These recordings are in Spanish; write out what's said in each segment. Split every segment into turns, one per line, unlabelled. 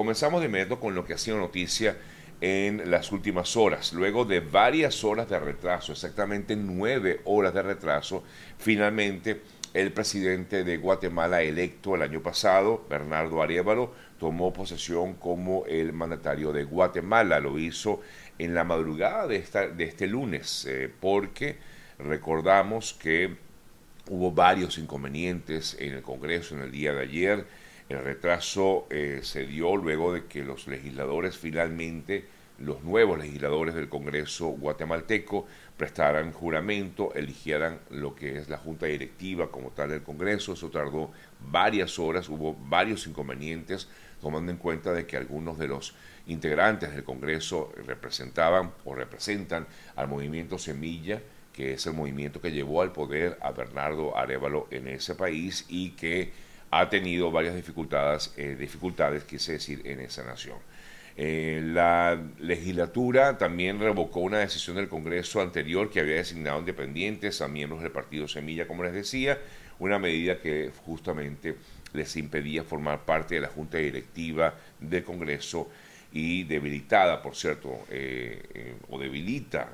comenzamos de inmediato con lo que ha sido noticia en las últimas horas. Luego de varias horas de retraso, exactamente nueve horas de retraso, finalmente el presidente de Guatemala electo el año pasado, Bernardo Arevalo, tomó posesión como el mandatario de Guatemala. Lo hizo en la madrugada de, esta, de este lunes, eh, porque recordamos que hubo varios inconvenientes en el Congreso en el día de ayer. El retraso eh, se dio luego de que los legisladores finalmente, los nuevos legisladores del Congreso guatemalteco, prestaran juramento, eligieran lo que es la junta directiva como tal del Congreso. Eso tardó varias horas, hubo varios inconvenientes, tomando en cuenta de que algunos de los integrantes del Congreso representaban o representan al movimiento Semilla, que es el movimiento que llevó al poder a Bernardo Arevalo en ese país y que ha tenido varias dificultades, eh, dificultades quise decir, en esa nación. Eh, la legislatura también revocó una decisión del Congreso anterior que había designado independientes a miembros del partido Semilla, como les decía, una medida que justamente les impedía formar parte de la junta directiva del Congreso y debilitada, por cierto, eh, o debilita,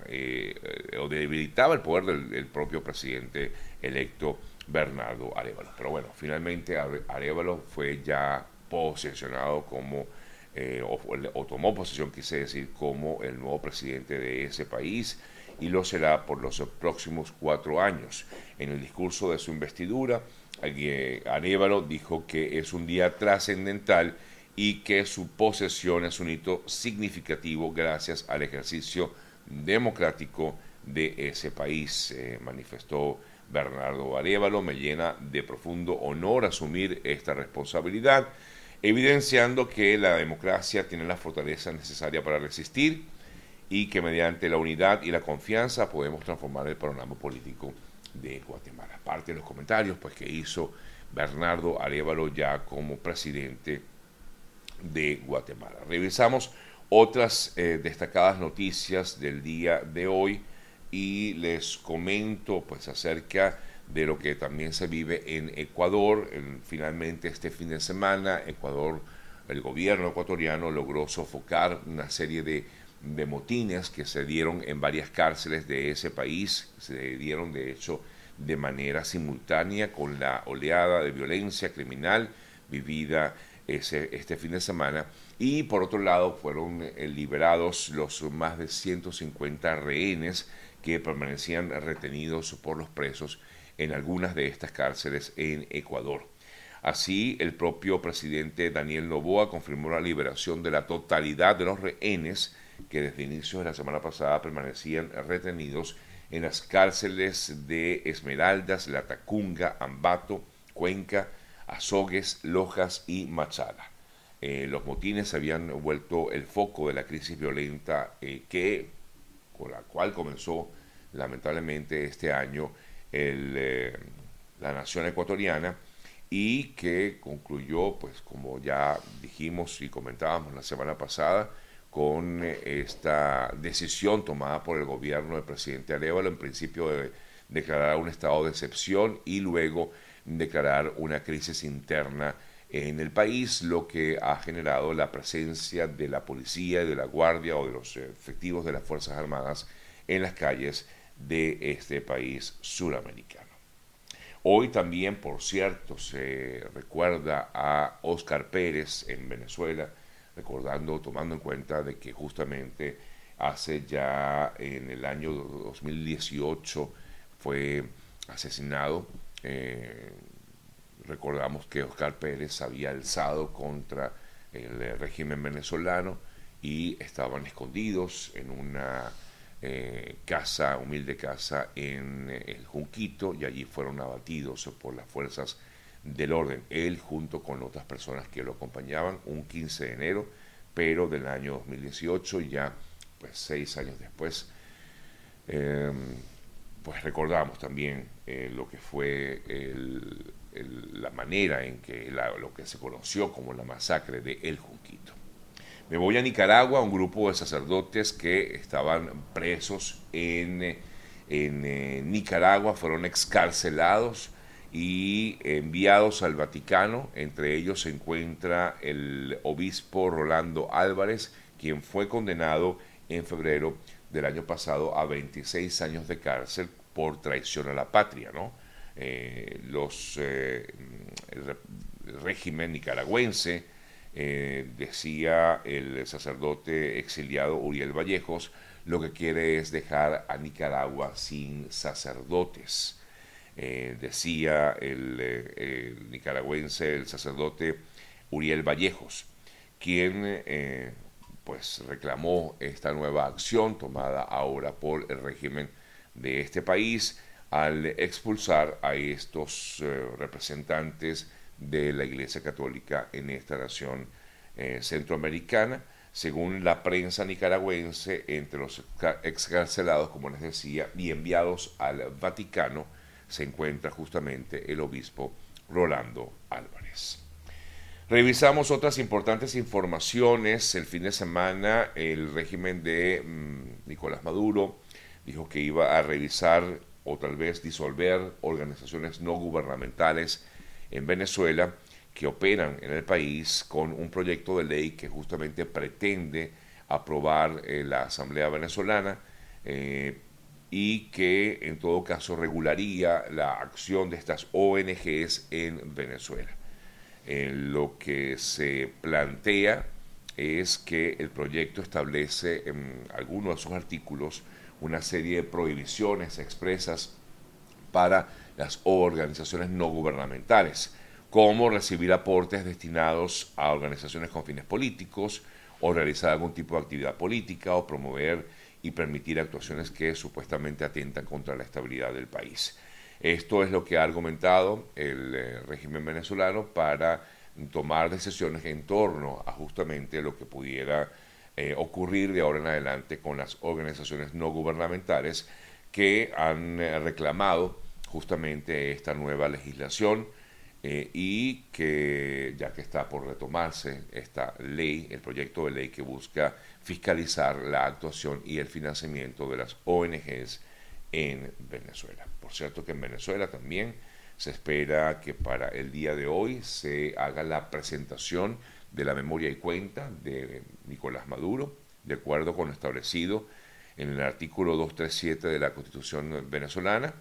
o debilitaba el poder del, propio presidente electo Bernardo Arevalo. Pero bueno, finalmente Arevalo fue ya posesionado como eh, o, tomó posesión, quise decir, como el nuevo presidente de ese país y lo será por los próximos cuatro años. En el discurso de su investidura, Arévalo dijo que es un día trascendental y que su posesión es un hito significativo gracias al ejercicio democrático de ese país, eh, manifestó Bernardo Arévalo. Me llena de profundo honor asumir esta responsabilidad evidenciando que la democracia tiene la fortaleza necesaria para resistir y que mediante la unidad y la confianza podemos transformar el panorama político de Guatemala. Parte de los comentarios pues, que hizo Bernardo Arevalo ya como presidente de Guatemala. Revisamos otras eh, destacadas noticias del día de hoy y les comento pues acerca de lo que también se vive en Ecuador. finalmente, este fin de semana, Ecuador, el gobierno ecuatoriano logró sofocar una serie de, de motines que se dieron en varias cárceles de ese país. Se dieron, de hecho, de manera simultánea con la oleada de violencia criminal vivida ese, este fin de semana. Y por otro lado, fueron eh, liberados los más de 150 rehenes que permanecían retenidos por los presos en algunas de estas cárceles en Ecuador. Así, el propio presidente Daniel Novoa confirmó la liberación de la totalidad de los rehenes que desde inicios de la semana pasada permanecían retenidos en las cárceles de Esmeraldas, La Tacunga, Ambato, Cuenca, Azogues, Lojas y Machala. Eh, los motines habían vuelto el foco de la crisis violenta eh, que, con la cual comenzó lamentablemente este año eh, la nación ecuatoriana y que concluyó, pues como ya dijimos y comentábamos la semana pasada, con eh, esta decisión tomada por el gobierno del presidente Arevalo, en principio de declarar un estado de excepción y luego declarar una crisis interna en el país, lo que ha generado la presencia de la policía de la guardia o de los efectivos de las Fuerzas Armadas en las calles de este país suramericano. Hoy también, por cierto, se recuerda a Oscar Pérez en Venezuela, recordando, tomando en cuenta de que justamente hace ya en el año 2018 fue asesinado. Eh, recordamos que Oscar Pérez había alzado contra el régimen venezolano y estaban escondidos en una eh, casa, humilde casa en eh, el Junquito y allí fueron abatidos por las fuerzas del orden, él junto con otras personas que lo acompañaban un 15 de enero, pero del año 2018, ya pues seis años después, pues recordamos también eh, lo que fue la manera en que lo que se conoció como la masacre de El Junquito. Me voy a Nicaragua, un grupo de sacerdotes que estaban presos en, en eh, Nicaragua fueron excarcelados y enviados al Vaticano. Entre ellos se encuentra el obispo Rolando Álvarez, quien fue condenado en febrero del año pasado a 26 años de cárcel por traición a la patria. ¿no? Eh, los, eh, el, régimen nicaragüense, eh, decía el sacerdote exiliado Uriel Vallejos, lo que quiere es dejar a Nicaragua sin sacerdotes. decía el, el, nicaragüense, el sacerdote Uriel Vallejos, quien pues reclamó esta nueva acción tomada ahora por el régimen de este país al expulsar a estos eh, representantes de la Iglesia Católica en esta nación eh, centroamericana. Según la prensa nicaragüense, entre los excarcelados, como les decía, y enviados al Vaticano, se encuentra justamente el obispo Rolando Álvarez. Revisamos otras importantes informaciones. El fin de semana el régimen de mm, Nicolás Maduro dijo que iba a revisar o tal vez disolver organizaciones no gubernamentales en Venezuela que operan en el país con un proyecto de ley que justamente pretende aprobar eh, la Asamblea Venezolana eh, y que en todo caso regularía la acción de estas ONGs en Venezuela. Eh, lo que se plantea es que el proyecto establece en algunos de sus artículos una serie de prohibiciones expresas para las organizaciones no gubernamentales, como recibir aportes destinados a organizaciones con fines políticos, o realizar algún tipo de actividad política, o promover y permitir actuaciones que supuestamente atentan contra la estabilidad del país. Esto es lo que ha argumentado el eh, régimen venezolano para tomar decisiones en torno a justamente lo que pudiera eh, ocurrir de ahora en adelante con las organizaciones no gubernamentales que han eh, reclamado justamente esta nueva legislación y que ya que está por retomarse esta ley, el proyecto de ley que busca fiscalizar la actuación y el financiamiento de las ONGs en Venezuela. Por cierto que en Venezuela también se espera que para el día de hoy se haga la presentación de la memoria y cuenta de Nicolás Maduro, de acuerdo con lo establecido en el artículo 237 de la Constitución venezolana.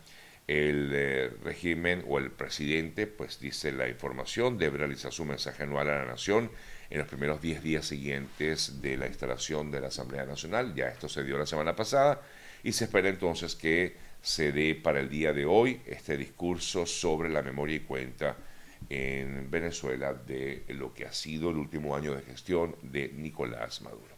El eh, régimen o el presidente, pues dice la información, debe realizar su mensaje anual a la nación en los primeros 10 días siguientes de la instalación de la Asamblea Nacional. Ya esto se dio la semana pasada y se espera entonces que se dé para el día de hoy este discurso sobre la memoria y cuenta en Venezuela de lo que ha sido el último año de gestión de Nicolás Maduro.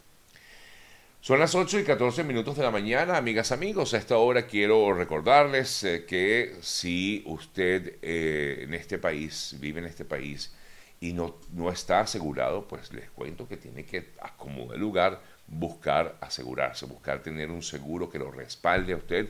Son las 8 y 14 minutos de la mañana, amigas, amigos. A esta hora quiero recordarles eh, que si usted eh, en este país, vive en este país y no, no está asegurado, pues les cuento que tiene que, acomodar lugar, buscar asegurarse, buscar tener un seguro que lo respalde a usted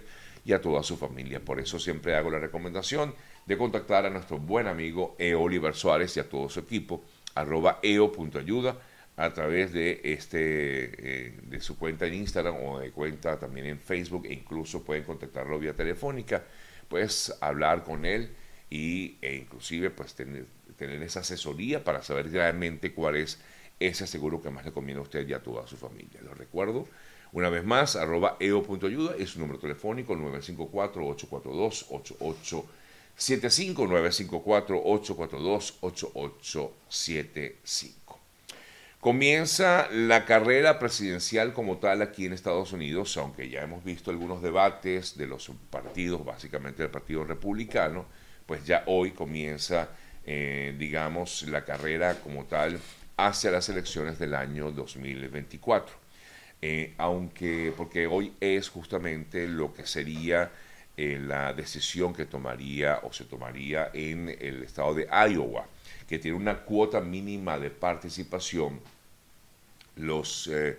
y a toda su familia. Por eso siempre hago la recomendación de contactar a nuestro buen amigo E. Oliver Suárez y a todo su equipo, arroba eo.ayuda, a través de, este, eh, de su cuenta en Instagram o de cuenta también en Facebook e incluso pueden contactarlo vía telefónica, pues hablar con él y, e inclusive pues tener, tener esa asesoría para saber realmente cuál es ese seguro que más le conviene a usted y a toda su familia. Lo recuerdo, una vez más, arroba eo.ayuda es su número telefónico 954-842-8875, 954-842-8875. Comienza la carrera presidencial como tal aquí en Estados Unidos, aunque ya hemos visto algunos debates de los partidos, básicamente del Partido Republicano, pues ya hoy comienza, eh, digamos, la carrera como tal hacia las elecciones del año 2024. Eh, aunque porque hoy es justamente lo que sería eh, la decisión que tomaría o se tomaría en el estado de Iowa, que tiene una cuota mínima de participación. Los eh,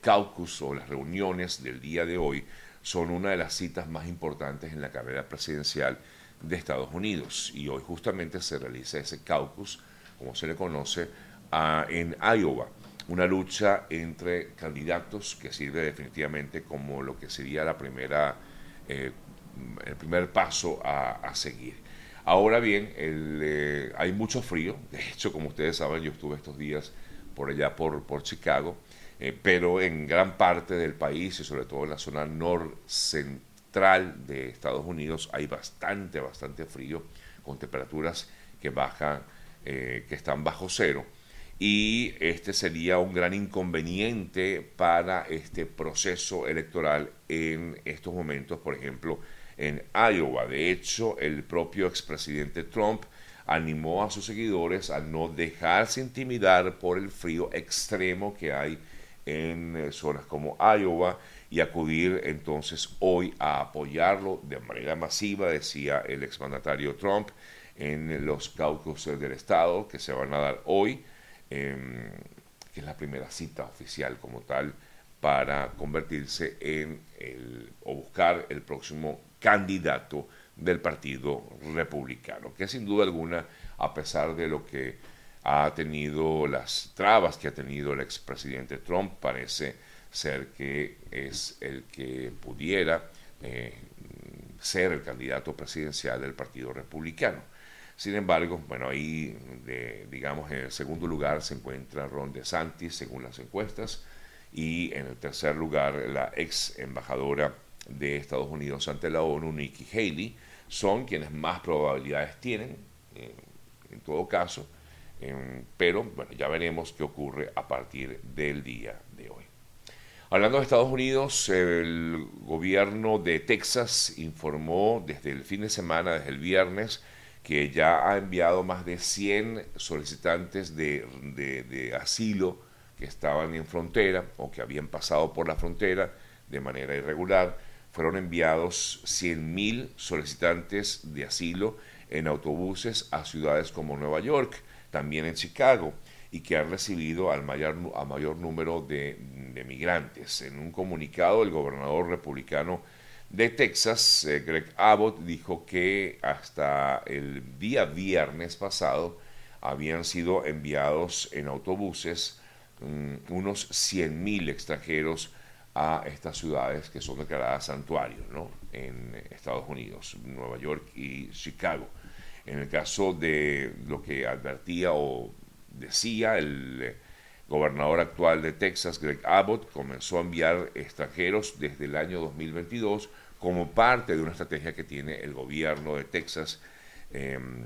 caucus o las reuniones del día de hoy son una de las citas más importantes en la carrera presidencial de Estados Unidos y hoy justamente se realiza ese caucus, como se le conoce, en Iowa una lucha entre candidatos que sirve definitivamente como lo que sería la primera, eh, el primer paso a, seguir. Ahora bien, eh, hay mucho frío. De hecho, como ustedes saben, yo estuve estos días por allá, por, por Chicago, eh, pero en gran parte del país y sobre todo en la zona norcentral de Estados Unidos hay bastante, bastante frío, con temperaturas que bajan, que están bajo cero y este sería un gran inconveniente para este proceso electoral en estos momentos, por ejemplo, en Iowa. De hecho, el propio expresidente Trump animó a sus seguidores a no dejarse intimidar por el frío extremo que hay en eh, zonas como Iowa y acudir entonces hoy a apoyarlo de manera masiva, decía el exmandatario Trump, en los caucuses del estado que se van a dar hoy Em, que es la primera cita oficial como tal para convertirse en el, o buscar el próximo candidato del Partido Republicano, que sin duda alguna, a pesar de lo que ha tenido, las trabas que ha tenido el expresidente Trump, parece ser que es el que pudiera eh, ser el candidato presidencial del Partido Republicano. Sin embargo, bueno, ahí, digamos, en el segundo lugar se encuentra Ron DeSantis, según las encuestas, y en el tercer lugar la ex embajadora de Estados Unidos ante la ONU, Nikki Haley, son quienes más probabilidades tienen, eh, en todo caso, em, pero bueno, ya veremos qué ocurre a partir del día de hoy. Hablando de Estados Unidos, el gobierno de Texas informó desde el fin de semana, desde el viernes, que ya ha enviado más de 100 solicitantes de, asilo que estaban en frontera o que habían pasado por la frontera de manera irregular. Fueron enviados 100.000 solicitantes de asilo en autobuses a ciudades como Nueva York, también en Chicago, y que han recibido al mayor, a mayor número de, de migrantes. En un comunicado, el gobernador republicano de Texas, eh, Greg Abbott, dijo que hasta el día viernes pasado habían sido enviados en autobuses mm, unos 100.000 extranjeros a estas ciudades que son declaradas santuarios en Estados Unidos, Nueva York y Chicago. En el caso de lo que advertía o decía el gobernador actual de Texas, Greg Abbott, comenzó a enviar extranjeros desde el año 2022 como parte de una estrategia que tiene el gobierno de Texas em,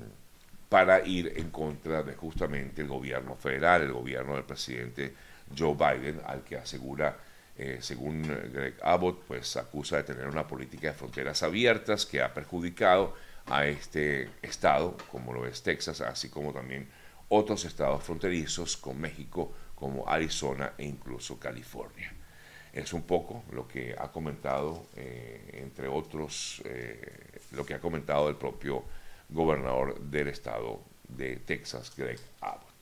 para ir en contra de justamente el gobierno federal, el gobierno del presidente Joe Biden, al que asegura, eh, según Greg Abbott, pues acusa de tener una política de fronteras abiertas que ha perjudicado a este estado, como lo es Texas, así como también otros estados fronterizos con México, como Arizona e incluso California. Es un poco lo que ha comentado, eh, entre otros, eh, lo que ha comentado el propio gobernador del estado de Texas, Greg Abbott.